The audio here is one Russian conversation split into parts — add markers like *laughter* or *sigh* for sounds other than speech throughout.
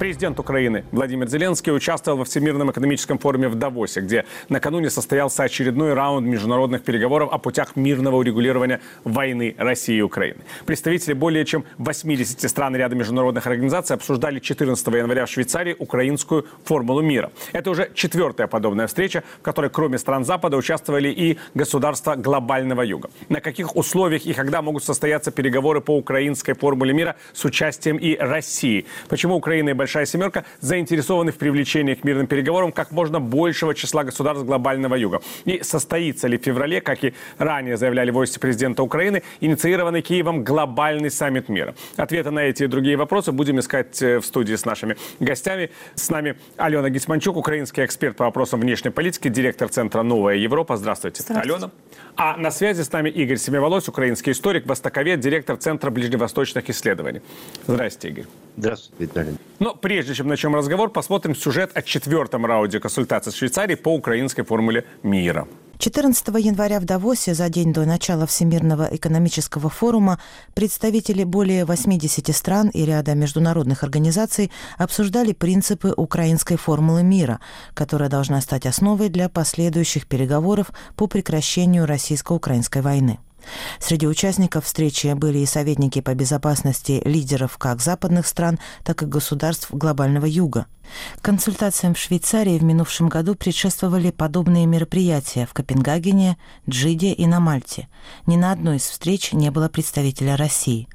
Президент Украины Владимир Зеленский участвовал во Всемирном экономическом форуме в Давосе, где накануне состоялся очередной раунд международных переговоров о путях мирного урегулирования войны России и Украины. Представители более чем 80 стран и ряда международных организаций обсуждали 14 января в Швейцарии украинскую формулу мира. Это уже четвертая подобная встреча, в которой кроме стран Запада участвовали и государства глобального юга. На каких условиях и когда могут состояться переговоры по украинской формуле мира с участием и России? Почему Украина и Большая «Большая семерка» заинтересованы в привлечении к мирным переговорам как можно большего числа государств глобального юга. И состоится ли в феврале, как и ранее заявляли в офисе президента Украины, инициированный Киевом глобальный саммит мира? Ответы на эти и другие вопросы будем искать э, в студии с нашими гостями. С нами Алена Гисманчук, украинский эксперт по вопросам внешней политики, директор Центра «Новая Европа». Здравствуйте, Здравствуйте. Алена. А на связи с нами Игорь Семиволос, украинский историк, востоковед, директор Центра ближневосточных исследований. Здравствуйте, Игорь. Здравствуйте, Виталий. Но прежде чем начнем разговор, посмотрим сюжет о четвертом раунде консультаций с Швейцарией по украинской формуле мира. 14 января в Давосе, за день до начала Всемирного экономического форума, представители более 80 стран и ряда международных организаций обсуждали принципы украинской формулы мира, которая должна стать основой для последующих переговоров по прекращению российско-украинской войны. Среди участников встречи были и советники по безопасности лидеров как западных стран, так и государств глобального юга. Консультациям в Швейцарии в минувшем году предшествовали подобные мероприятия в Копенгагене, Джиде и на Мальте. Ни на одной из встреч не было представителя России.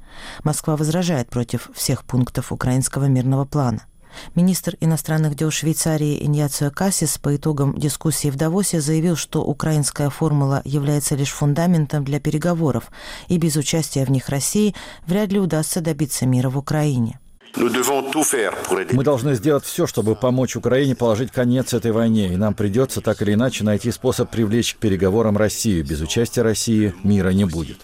Москва возражает против всех пунктов украинского мирного плана. Министр иностранных дел Швейцарии Иньяцио Кассис по итогам дискуссии в Давосе заявил, что украинская формула является лишь фундаментом для переговоров, и без участия в них России вряд ли удастся добиться мира в Украине. Мы должны сделать все, чтобы помочь Украине положить конец этой войне, и нам придется так или иначе найти способ привлечь к переговорам Россию. Без участия России мира не будет.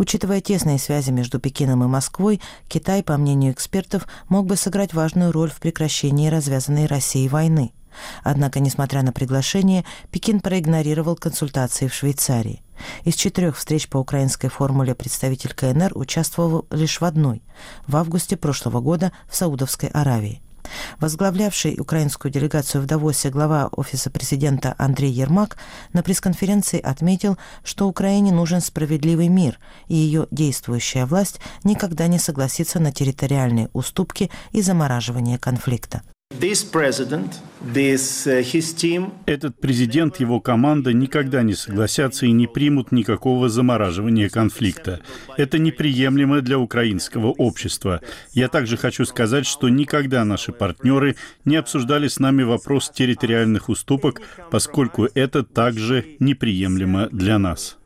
Учитывая тесные связи между Пекином и Москвой, Китай, по мнению экспертов, мог бы сыграть важную роль в прекращении развязанной Россией войны. Однако, несмотря на приглашение, Пекин проигнорировал консультации в Швейцарии. Из четырех встреч по украинской формуле представитель КНР участвовал лишь в одной – в августе прошлого года в Саудовской Аравии. Возглавлявший украинскую делегацию в Давосе глава Офиса президента Андрей Ермак на пресс-конференции отметил, что Украине нужен справедливый мир, и ее действующая власть никогда не согласится на территориальные уступки и замораживание конфликта. Uh, Этот президент, его команда никогда не согласятся и не примут никакого замораживания конфликта. Это неприемлемо для украинского общества. Я также хочу сказать, что никогда наши партнеры не обсуждали с нами вопрос территориальных уступок, поскольку это также неприемлемо для нас.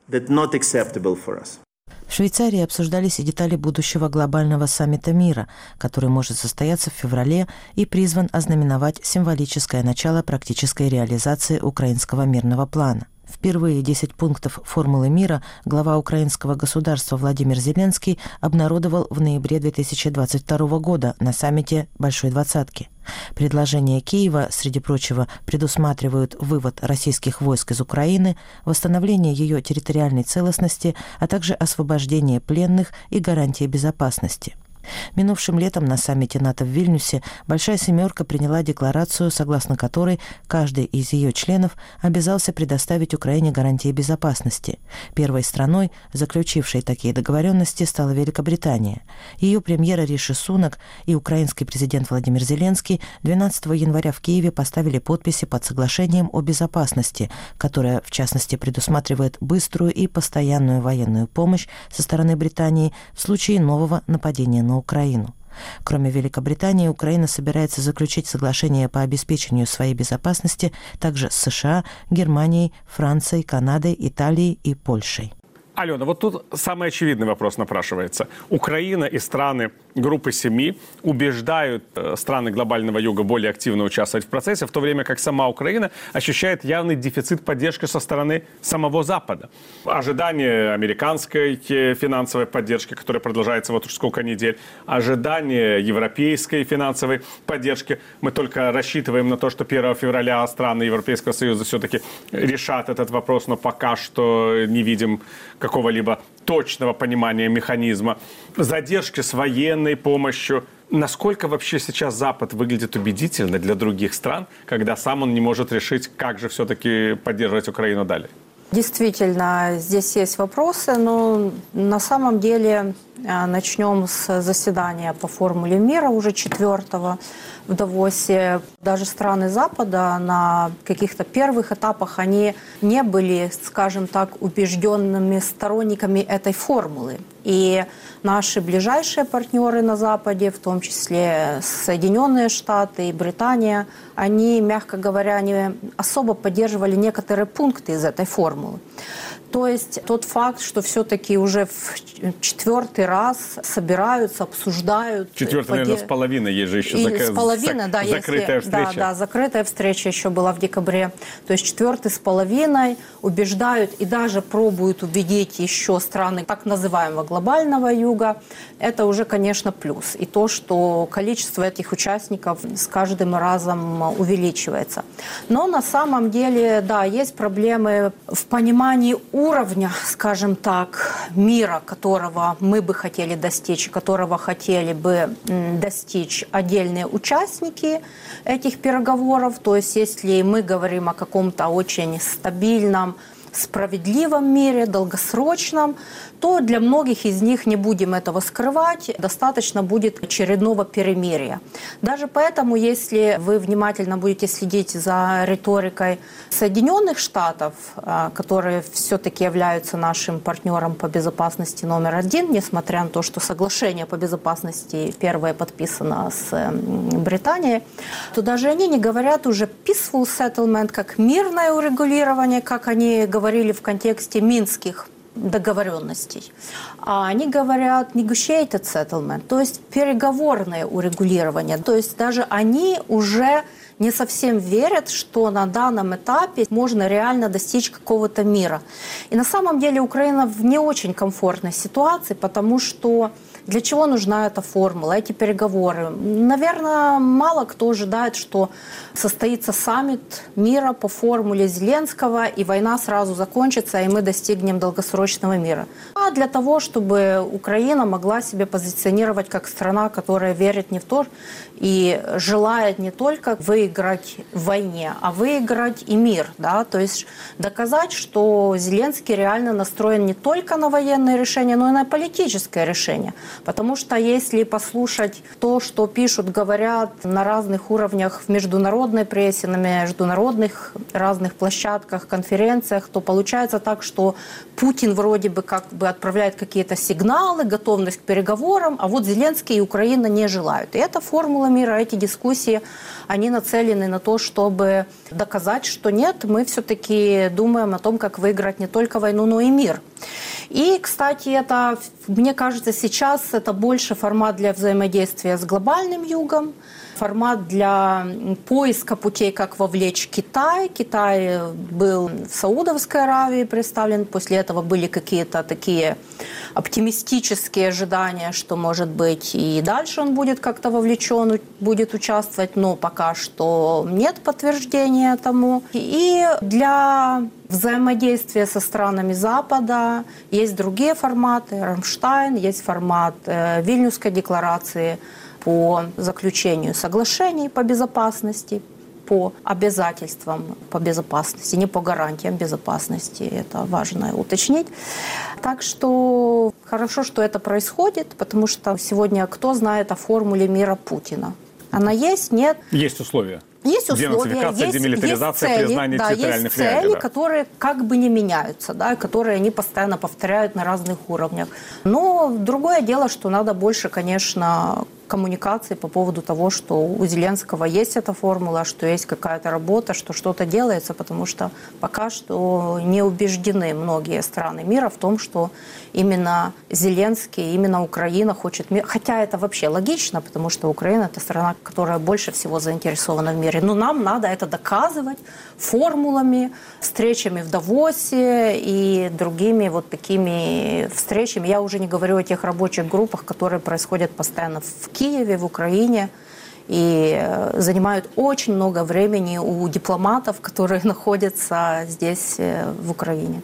В Швейцарии обсуждались и детали будущего глобального саммита мира, который может состояться в феврале и призван ознаменовать символическое начало практической реализации украинского мирного плана. Впервые 10 пунктов формулы мира глава украинского государства Владимир Зеленский обнародовал в ноябре 2022 года на саммите Большой Двадцатки. Предложения Киева, среди прочего, предусматривают вывод российских войск из Украины, восстановление ее территориальной целостности, а также освобождение пленных и гарантии безопасности – Минувшим летом на саммите НАТО в Вильнюсе «Большая семерка» приняла декларацию, согласно которой каждый из ее членов обязался предоставить Украине гарантии безопасности. Первой страной, заключившей такие договоренности, стала Великобритания. Ее премьера Риши Сунак и украинский президент Владимир Зеленский 12 января в Киеве поставили подписи под соглашением о безопасности, которое, в частности, предусматривает быструю и постоянную военную помощь со стороны Британии в случае нового нападения на Украину. Кроме Великобритании, Украина собирается заключить соглашение по обеспечению своей безопасности также с США, Германией, Францией, Канадой, Италией и Польшей. Алена, вот тут самый очевидный вопрос напрашивается. Украина и страны группы семи убеждают э, страны глобального юга более активно участвовать в процессе, в то время как сама Украина ощущает явный дефицит поддержки со стороны самого Запада. Ожидание американской э, финансовой поддержки, которая продолжается вот уж сколько недель, ожидание европейской финансовой поддержки. Мы только рассчитываем на то, что 1 февраля страны Европейского Союза все-таки решат этот вопрос, но пока что не видим какого-либо точного понимания механизма. Задержки с военной помощью. Насколько вообще сейчас Запад выглядит убедительно для других стран, когда сам он не может решить, как же все-таки поддерживать Украину далее? Действительно, здесь есть вопросы, но на самом деле э, начнем с заседания по формуле мира уже четвертого в Давосе. Даже страны Запада на каких-то первых этапах они не были, скажем так, убежденными сторонниками этой формулы. И наши ближайшие партнеры на Западе, в том числе Соединенные Штаты и Британия, они, мягко говоря, не особо поддерживали некоторые пункты из этой формулы. То есть тот факт, что все-таки уже в четвертый раз собираются, обсуждают. Четвертый, поде... наверное, с половиной, есть же еще зак... с половиной, да, закрытая если... встреча. Да, да, закрытая встреча еще была в декабре. То есть четвертый с половиной убеждают и даже пробуют убедить еще страны так называемого глобального юга. Это уже, конечно, плюс. И то, что количество этих участников с каждым разом увеличивается. Но на самом деле, да, есть проблемы в понимании уровня, скажем так, мира, которого мы бы хотели достичь, которого хотели бы достичь отдельные участники этих переговоров. То есть если мы говорим о каком-то очень стабильном, справедливом мире, долгосрочном, то для многих из них, не будем этого скрывать, достаточно будет очередного перемирия. Даже поэтому, если вы внимательно будете следить за риторикой Соединенных Штатов, а, которые все-таки являются нашим партнером по безопасности номер один, несмотря на то, что соглашение по безопасности первое подписано с Британией, то даже они не говорят уже peaceful settlement, как мирное урегулирование, как они говорили в контексте минских договоренностей. А они говорят negotiated settlement, то есть переговорное урегулирование. То есть даже они уже не совсем верят, что на данном этапе можно реально достичь какого-то мира. И на самом деле Украина в не очень комфортной ситуации, потому что для чего нужна эта формула, эти переговоры? Наверное, мало кто ожидает, что состоится саммит мира по формуле Зеленского, и война сразу закончится, и мы достигнем долгосрочного мира. А для того, чтобы Украина могла себя позиционировать как страна, которая верит не в то и желает не только выиграть в войне, а выиграть и мир. Да? То есть доказать, что Зеленский реально настроен не только на военные решения, но и на политическое решение. Потому что если послушать то, что пишут, говорят на разных уровнях в международной прессе, на международных разных площадках, конференциях, то получается так, что Путин вроде бы как бы отправляет какие-то сигналы, готовность к переговорам, а вот Зеленский и Украина не желают. И эта формула мира, эти дискуссии, они нацелены на то, чтобы доказать, что нет, мы все-таки думаем о том, как выиграть не только войну, но и мир. И, кстати, это, мне кажется, сейчас это больше формат для взаимодействия с глобальным югом, формат для поиска путей, как вовлечь Китай. Китай был в Саудовской Аравии представлен, после этого были какие-то такие оптимистические ожидания, что, может быть, и дальше он будет как-то вовлечен, будет участвовать, но пока что нет подтверждения тому. И для взаимодействия со странами Запада есть другие форматы. Рамштайн, есть формат э, Вильнюсской декларации по заключению соглашений по безопасности, по обязательствам по безопасности, не по гарантиям безопасности, это важно уточнить. Так что хорошо, что это происходит, потому что сегодня кто знает о формуле мира Путина? Она есть, нет? Есть условия. Есть условия, есть, демилитаризация, есть цели, признание да, есть цели, реалий, да. которые как бы не меняются, да, которые они постоянно повторяют на разных уровнях. Но другое дело, что надо больше, конечно, коммуникации по поводу того, что у Зеленского есть эта формула, что есть какая-то работа, что что-то делается, потому что пока что не убеждены многие страны мира в том, что именно Зеленский, именно Украина хочет мир. Хотя это вообще логично, потому что Украина – это страна, которая больше всего заинтересована в мире. Но нам надо это доказывать формулами, встречами в Давосе и другими вот такими встречами. Я уже не говорю о тех рабочих группах, которые происходят постоянно в Киеве, в Украине и э, занимают очень много времени у дипломатов, которые *laughs* находятся здесь, э, в Украине.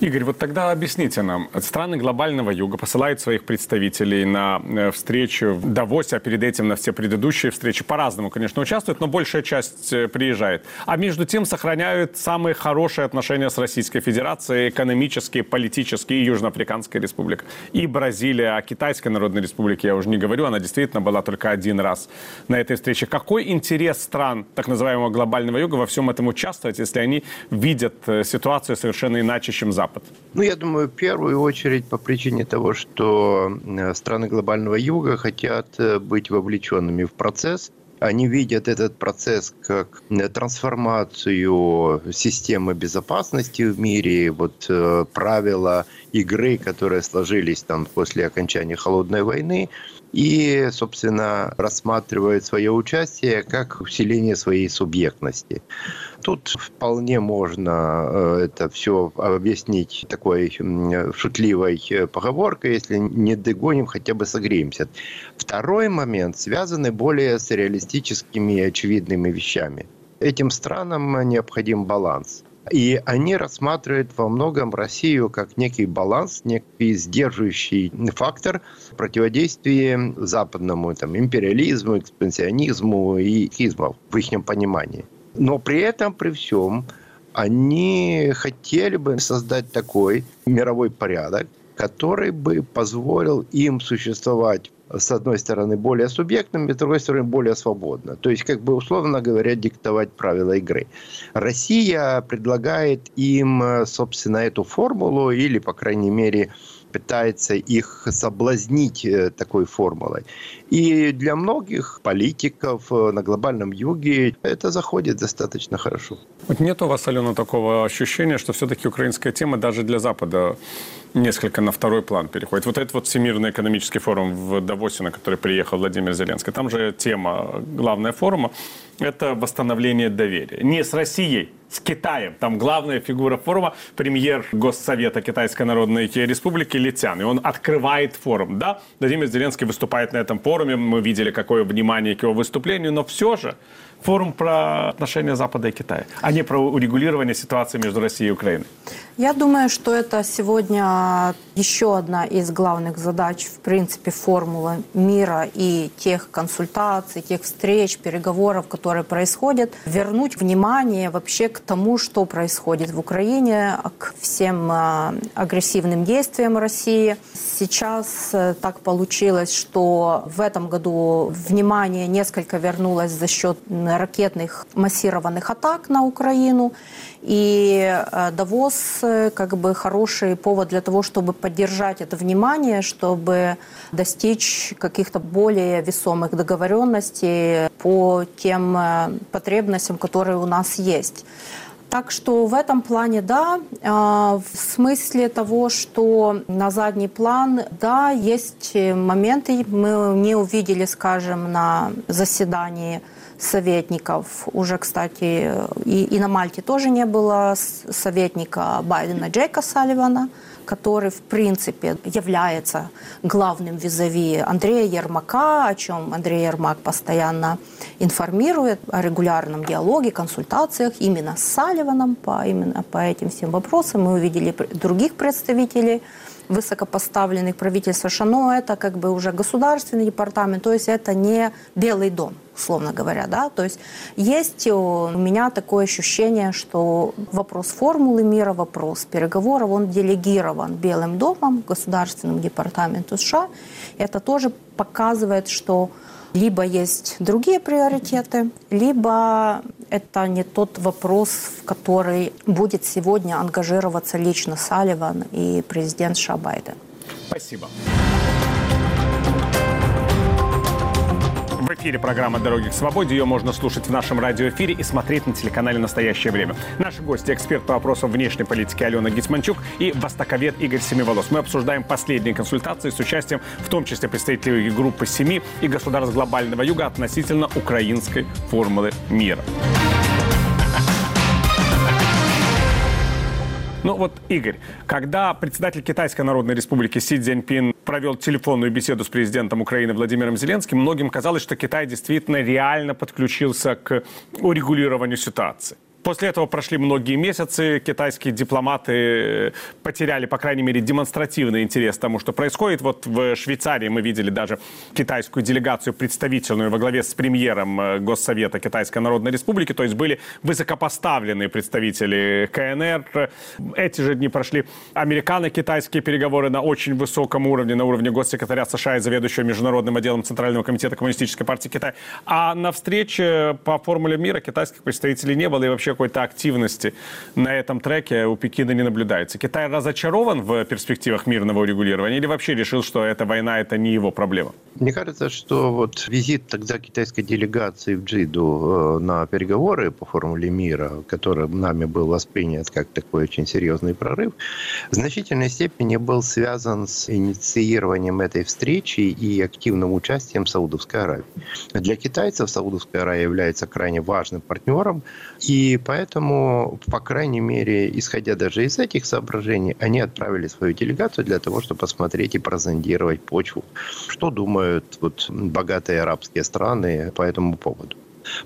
Игорь, вот тогда объясните нам. Страны глобального юга посылают своих представителей на э, встречу в Давосе, а перед этим на все предыдущие встречи по-разному, конечно, участвуют, но большая часть э, приезжает. А между тем сохраняют самые хорошие отношения с Российской Федерацией, экономические, политические, и Южноафриканская республика, и Бразилия, а Китайская Народная Республика, я уже не говорю, она действительно была только один раз на этой встрече. Какой интерес стран так называемого глобального юга во всем этом участвовать, если они видят э, ситуацию совершенно иначе, чем Запад? Ну, я думаю, в первую очередь по причине того, что э, страны глобального юга хотят э, быть вовлеченными в процесс. Они видят этот процесс как э, трансформацию системы безопасности в мире, вот правила игры, которые сложились там после окончания холодной войны, и, собственно, рассматривают свое участие как усиление своей субъектности. Тут вполне можно э, это все объяснить такой шутливой э, поговоркой, если не догоним, хотя бы согреемся. Второй момент связанный более с реалистическими и очевидными вещами. Этим странам необходим баланс. И они рассматривают во многом Россию как некий баланс, некий сдерживающий фактор противодействия западному там, империализму, экспансионизму и хизму в их понимании. Но при этом, при всем, они хотели бы создать такой мировой порядок, который бы позволил им существовать с одной стороны, более субъектными, с другой стороны, более свободно. То есть, как бы, условно говоря, диктовать правила игры. Россия предлагает им, собственно, эту формулу или, по крайней мере, пытается их соблазнить э, такой формулой. И для многих политиков э, на глобальном юге это заходит достаточно хорошо. Вот нет у вас, Алена, такого ощущения, что все-таки украинская тема даже для Запада несколько на второй план переходит. Вот этот вот Всемирный экономический форум в Давосе, на который приехал Владимир Зеленский, там же тема главная форума – это восстановление доверия. Не с Россией, с Китаем. Там главная фигура форума – премьер Госсовета Китайской Народной Республики Литян. И он открывает форум. Да, Владимир Зеленский выступает на этом форуме. Мы видели, какое внимание к его выступлению. Но все же форум про отношения Запада и Китая, а не про урегулирование ситуации между Россией и Украиной? Я думаю, что это сегодня еще одна из главных задач, в принципе, формулы мира и тех консультаций, тех встреч, переговоров, которые происходят, вернуть внимание вообще к тому, что происходит в Украине, к всем а, агрессивным действиям России. Сейчас э, так получилось, что в этом году внимание несколько вернулось за счет ракетных массированных атак на Украину. И э, Давос э, как бы хороший повод для того, чтобы поддержать это внимание, чтобы достичь каких-то более весомых договоренностей по тем э, потребностям, которые у нас есть. Так что в этом плане, да, в смысле того, что на задний план, да, есть моменты, мы не увидели, скажем, на заседании советников. Уже, кстати, и, и на Мальте тоже не было советника Байдена Джейка Салливана, который, в принципе, является главным визави Андрея Ермака, о чем Андрей Ермак постоянно информирует о регулярном диалоге, консультациях именно с Салливаном по, именно по этим всем вопросам. Мы увидели других представителей высокопоставленных правительства США, но это как бы уже государственный департамент, то есть это не Белый дом условно говоря, да, то есть есть у меня такое ощущение, что вопрос формулы мира, вопрос переговоров, он делегирован Белым домом, Государственным департаменту США. Это тоже показывает, что либо есть другие приоритеты, либо это не тот вопрос, в который будет сегодня ангажироваться лично Салливан и президент США Байден. Спасибо. В эфире программа «Дороги к свободе». Ее можно слушать в нашем радиоэфире и смотреть на телеканале «Настоящее время». Наши гости – эксперт по вопросам внешней политики Алена Гитманчук и востоковед Игорь Семиволос. Мы обсуждаем последние консультации с участием в том числе представителей группы «Семи» и государств глобального юга относительно украинской формулы мира. Ну вот, Игорь, когда председатель Китайской Народной Республики Си Цзиньпин провел телефонную беседу с президентом Украины Владимиром Зеленским, многим казалось, что Китай действительно реально подключился к урегулированию ситуации. После этого прошли многие месяцы. Китайские дипломаты потеряли, по крайней мере, демонстративный интерес к тому, что происходит. Вот в Швейцарии мы видели даже китайскую делегацию представительную во главе с премьером э, Госсовета Китайской Народной Республики. То есть были высокопоставленные представители КНР. Эти же дни прошли американо-китайские переговоры на очень высоком уровне, на уровне госсекретаря США и заведующего международным отделом Центрального комитета Коммунистической партии Китая. А на встрече по формуле мира китайских представителей не было и вообще какой-то активности на этом треке у Пекина не наблюдается. Китай разочарован в перспективах мирного урегулирования или вообще решил, что эта война – это не его проблема? Мне кажется, что вот визит тогда китайской делегации в Джиду э, на переговоры по формуле мира, который нами был воспринят как такой очень серьезный прорыв, в значительной степени был связан с инициированием этой встречи и активным участием Саудовской Аравии. Для китайцев Саудовская Аравия является крайне важным партнером, и поэтому, по крайней мере, исходя даже из этих соображений, они отправили свою делегацию для того, чтобы посмотреть и прозондировать почву. Что думают вот, богатые арабские страны по этому поводу?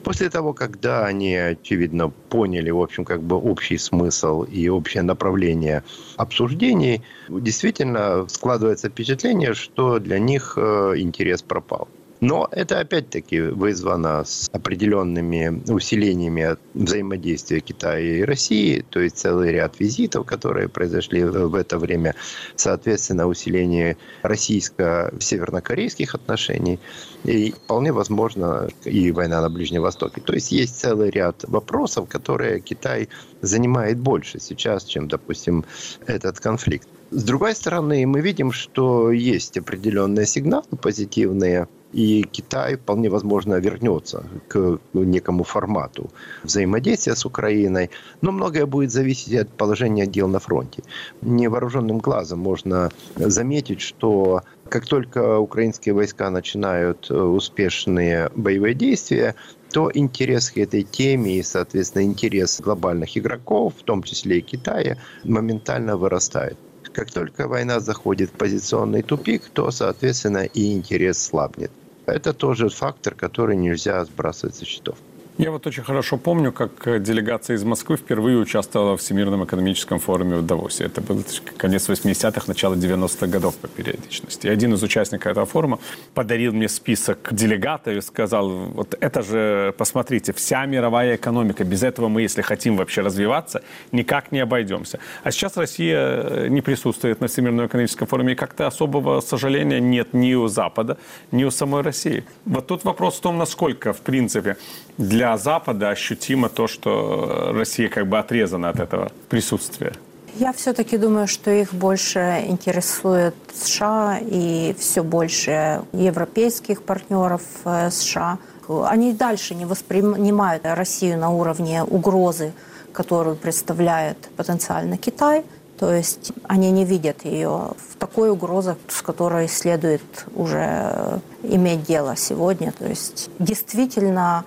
После того, когда они, очевидно, поняли, в общем, как бы общий смысл и общее направление обсуждений, действительно складывается впечатление, что для них э, интерес пропал. Но это опять-таки вызвано с определенными усилениями взаимодействия Китая и России, то есть целый ряд визитов, которые произошли в это время, соответственно, усиление российско-севернокорейских отношений и вполне возможно и война на Ближнем Востоке. То есть есть целый ряд вопросов, которые Китай занимает больше сейчас, чем, допустим, этот конфликт. С другой стороны, мы видим, что есть определенные сигналы позитивные – и Китай вполне возможно вернется к некому формату взаимодействия с Украиной, но многое будет зависеть от положения дел на фронте. Невооруженным глазом можно заметить, что как только украинские войска начинают успешные боевые действия, то интерес к этой теме и, соответственно, интерес глобальных игроков, в том числе и Китая, моментально вырастает. Как только война заходит в позиционный тупик, то, соответственно, и интерес слабнет. Это тоже фактор, который нельзя сбрасывать со счетов. Я вот очень хорошо помню, как делегация из Москвы впервые участвовала в Всемирном экономическом форуме в Давосе. Это был конец 80-х, начало 90-х годов по периодичности. И один из участников этого форума подарил мне список делегатов и сказал, вот это же, посмотрите, вся мировая экономика, без этого мы, если хотим вообще развиваться, никак не обойдемся. А сейчас Россия э, не присутствует на Всемирном экономическом форуме, и как-то особого сожаления нет ни у Запада, ни у самой России. Вот тут вопрос в том, насколько, в принципе, для Запада ощутимо то, что Россия как бы отрезана от этого присутствия? Я все-таки думаю, что их больше интересует США и все больше европейских партнеров э, США. Они дальше не воспринимают Россию на уровне угрозы, которую представляет потенциально Китай. То есть они не видят ее в такой угрозе, с которой следует уже иметь дело сегодня. То есть действительно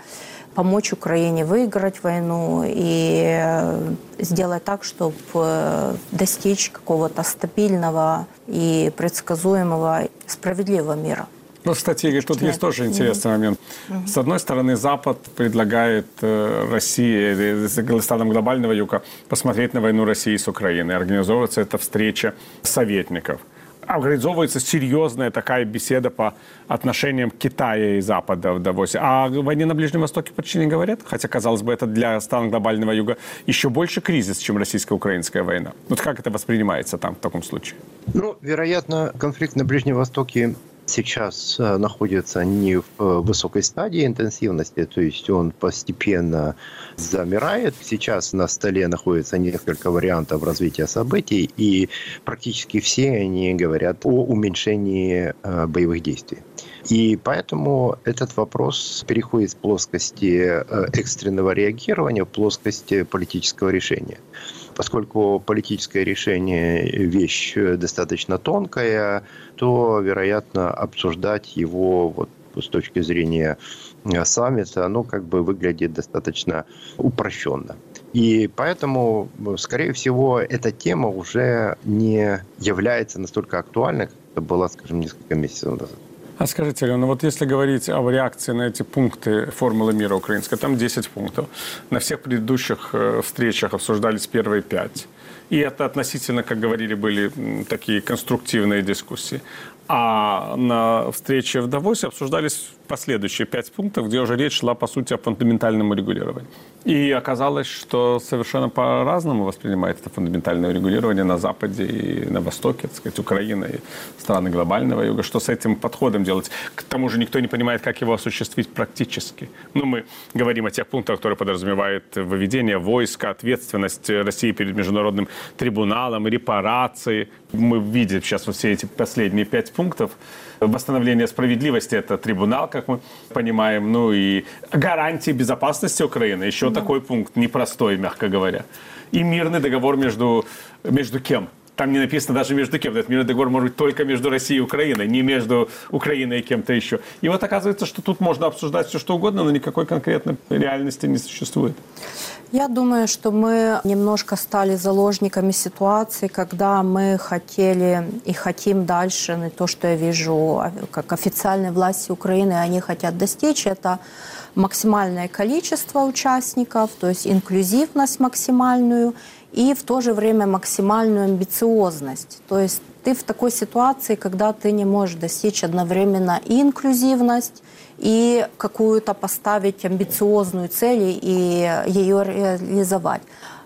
помочь Украине выиграть войну и э, сделать так, чтобы э, достичь какого-то стабильного и предсказуемого справедливого мира. Ну, кстати, Игорь, тут есть тоже интересный момент. С одной стороны, Запад предлагает э, России, странам глобального юга, посмотреть на войну России с Украиной. Организовывается эта встреча советников организовывается серьезная такая беседа по отношениям Китая и Запада в Давосе. А о войне на Ближнем Востоке почти не говорят, хотя, казалось бы, это для стран глобального юга еще больше кризис, чем российско-украинская война. Вот как это воспринимается там в таком случае? Ну, вероятно, конфликт на Ближнем Востоке сейчас э, находится не в э, высокой стадии интенсивности, то есть он постепенно замирает. Сейчас на столе находится несколько вариантов развития событий, и практически все они говорят о уменьшении э, боевых действий. И поэтому этот вопрос переходит с плоскости экстренного реагирования в плоскости политического решения. Поскольку политическое решение – вещь достаточно тонкая, то, вероятно, обсуждать его вот с точки зрения э, саммита, оно как бы выглядит достаточно упрощенно. И поэтому, скорее всего, эта тема уже не является настолько актуальной, как это была, скажем, несколько месяцев назад. А скажите, Алена, вот если говорить о реакции на эти пункты формулы мира украинской, там 10 пунктов. На всех предыдущих э, встречах обсуждались первые пять. И это относительно, как говорили, были такие конструктивные дискуссии. А на встрече в Давосе обсуждались последующие пять пунктов, где уже речь шла, по сути, о фундаментальном урегулировании. И оказалось, что совершенно по-разному воспринимает это фундаментальное урегулирование на Западе и на Востоке, так сказать, Украина и страны глобального юга. Что с этим подходом делать? К тому же никто не понимает, как его осуществить практически. Ну, мы говорим о тех пунктах, которые подразумевают выведение войска, ответственность России перед Международным трибуналом, репарации. Мы видим сейчас вот все эти последние пять пунктов. Восстановление справедливости – это трибунал, как мы понимаем, ну и гарантии безопасности Украины. Еще да. такой пункт непростой, мягко говоря. И мирный договор между, между кем? Там не написано даже между кем. Этот мирный договор может быть только между Россией и Украиной, не между Украиной и кем-то еще. И вот оказывается, что тут можно обсуждать все, что угодно, но никакой конкретной реальности не существует. Я думаю, что мы немножко стали заложниками ситуации, когда мы хотели и хотим дальше, не то, что я вижу, а как официальные власти Украины, они хотят достичь, это максимальное количество участников, то есть инклюзивность максимальную и в то же время максимальную амбициозность. То есть ты в такой ситуации, когда ты не можешь достичь одновременно и инклюзивность, и какую-то поставить амбициозную цель и ее реализовать.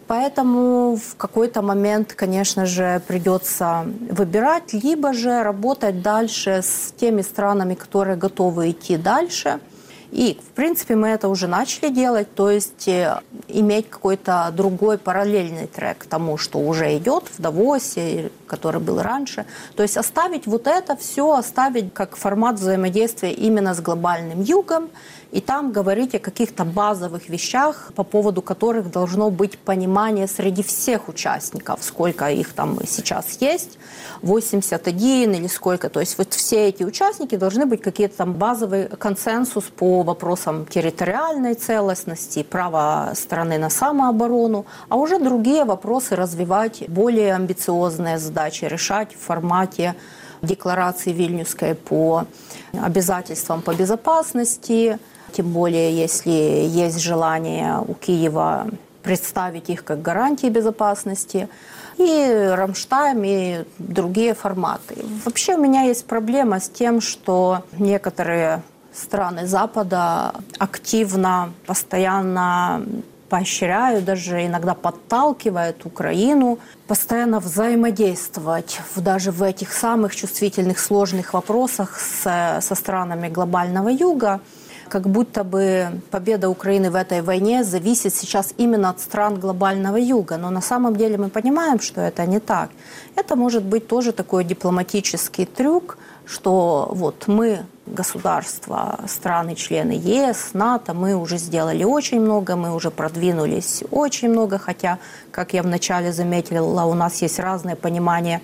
Поэтому в какой-то момент, конечно же, придется выбирать, либо же работать дальше с теми странами, которые готовы идти дальше – и, в принципе, мы это уже начали делать, то есть э, иметь какой-то другой параллельный трек тому, что уже идет в Давосе, который был раньше. То есть оставить вот это все, оставить как формат взаимодействия именно с глобальным югом, и там говорить о каких-то базовых вещах, по поводу которых должно быть понимание среди всех участников, сколько их там сейчас есть, 81 или сколько. То есть вот все эти участники должны быть какие-то там базовый консенсус по вопросам территориальной целостности, права страны на самооборону, а уже другие вопросы развивать, более амбициозные задачи решать в формате декларации Вильнюсской по обязательствам по безопасности, тем более если есть желание у Киева представить их как гарантии безопасности, и Рамштайм, и другие форматы. Вообще у меня есть проблема с тем, что некоторые страны Запада активно, постоянно поощряют, даже иногда подталкивают Украину постоянно взаимодействовать в, даже в этих самых чувствительных, сложных вопросах с, со странами глобального юга как будто бы победа Украины в этой войне зависит сейчас именно от стран глобального юга. Но на самом деле мы понимаем, что это не так. Это может быть тоже такой дипломатический трюк, что вот мы, государства, страны-члены ЕС, НАТО, мы уже сделали очень много, мы уже продвинулись очень много, хотя, как я вначале заметила, у нас есть разное понимание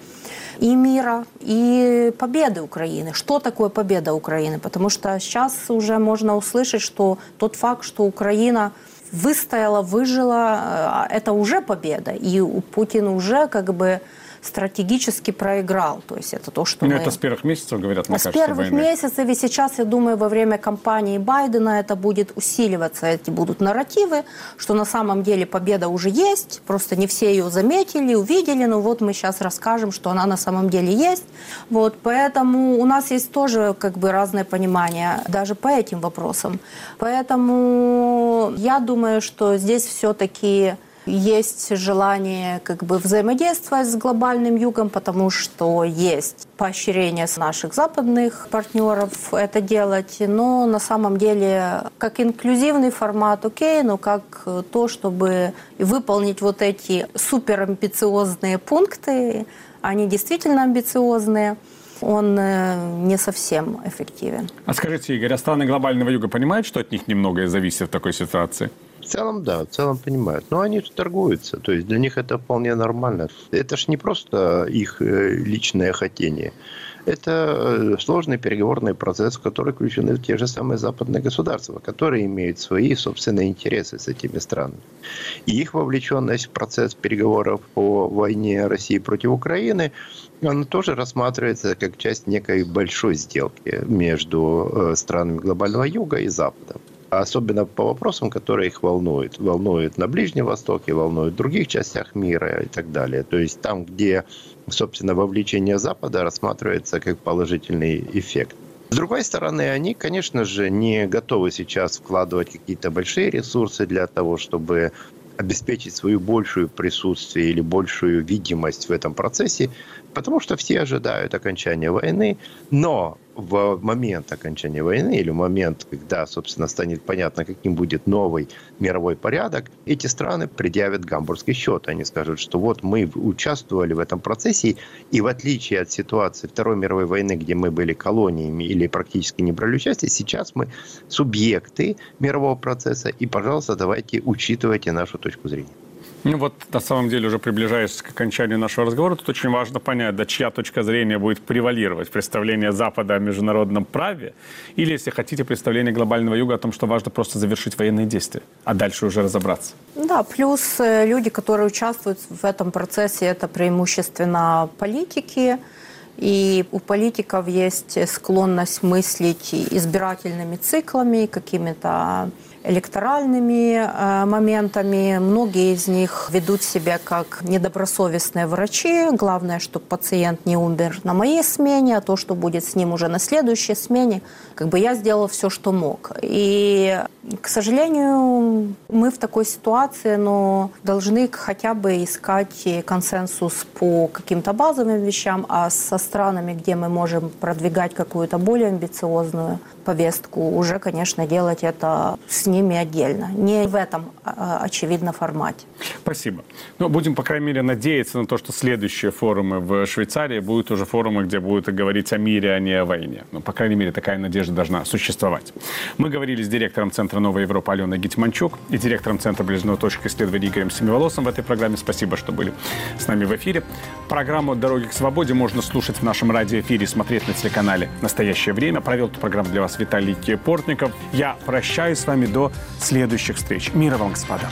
и мира, и победы Украины. Что такое победа Украины? Потому что сейчас уже можно услышать, что тот факт, что Украина выстояла, выжила, э, это уже победа. И Путин уже как бы стратегически проиграл. То есть это то, что ну, мы... Это с первых месяцев, говорят, мне С первых войны. месяцев, и сейчас, я думаю, во время кампании Байдена это будет усиливаться, эти будут нарративы, что на самом деле победа уже есть, просто не все ее заметили, увидели, но вот мы сейчас расскажем, что она на самом деле есть. Вот, поэтому у нас есть тоже как бы разное понимание даже по этим вопросам. Поэтому я думаю, что здесь все-таки есть желание как бы взаимодействовать с глобальным югом, потому что есть поощрение с наших западных партнеров это делать, но на самом деле как инклюзивный формат окей, но как то, чтобы выполнить вот эти суперамбициозные пункты, они действительно амбициозные – он э, не совсем эффективен. А скажите, Игорь, а страны глобального юга понимают, что от них немногое зависит в такой ситуации? В целом, да, в целом понимают. Но они торгуются, то есть для них это вполне нормально. Это ж не просто их э, личное хотение. Это э, сложный переговорный процесс, в который включены те же самые западные государства, которые имеют свои собственные интересы с этими странами. И их вовлеченность в процесс переговоров по войне России против Украины, она тоже рассматривается как часть некой большой сделки между э, странами глобального юга и Запада особенно по вопросам, которые их волнуют. Волнуют на Ближнем Востоке, волнуют в других частях мира и так далее. То есть там, где, собственно, вовлечение Запада рассматривается как положительный эффект. С другой стороны, они, конечно же, не готовы сейчас вкладывать какие-то большие ресурсы для того, чтобы обеспечить свою большую присутствие или большую видимость в этом процессе, потому что все ожидают окончания войны, но в момент окончания войны или в момент, когда, собственно, станет понятно, каким будет новый мировой порядок, эти страны предъявят гамбургский счет. Они скажут, что вот мы участвовали в этом процессе, и в отличие от ситуации Второй мировой войны, где мы были колониями или практически не брали участие, сейчас мы субъекты мирового процесса, и, пожалуйста, давайте учитывайте нашу точку зрения. Ну вот, на самом деле, уже приближаясь к окончанию нашего разговора, тут очень важно понять, да, чья точка зрения будет превалировать. Представление Запада о международном праве или, если хотите, представление глобального юга о том, что важно просто завершить военные действия, а дальше уже разобраться. Да, плюс э, люди, которые участвуют в этом процессе, это преимущественно политики, и у политиков есть склонность мыслить избирательными циклами, какими-то электоральными э, моментами. Многие из них ведут себя как недобросовестные врачи. Главное, чтобы пациент не умер на моей смене, а то, что будет с ним уже на следующей смене, как бы я сделала все, что мог. И, к сожалению, мы в такой ситуации, но должны хотя бы искать консенсус по каким-то базовым вещам, а со странами, где мы можем продвигать какую-то более амбициозную повестку, уже, конечно, делать это с ними отдельно. Не в этом, а, очевидно, формате. Спасибо. Ну, будем, по крайней мере, надеяться на то, что следующие форумы в Швейцарии будут уже форумы, где будут говорить о мире, а не о войне. Ну, по крайней мере, такая надежда должна существовать. Мы говорили с директором Центра «Новая Европа» Аленой Гитманчук и директором Центра «Ближнего точки исследований» Игорем Семиволосом в этой программе. Спасибо, что были с нами в эфире. Программу «Дороги к свободе» можно слушать в нашем радиоэфире, смотреть на телеканале «Настоящее время». Провел эту программу для вас Виталий Портников. Я прощаюсь с вами следующих встреч. Мира вам, господа.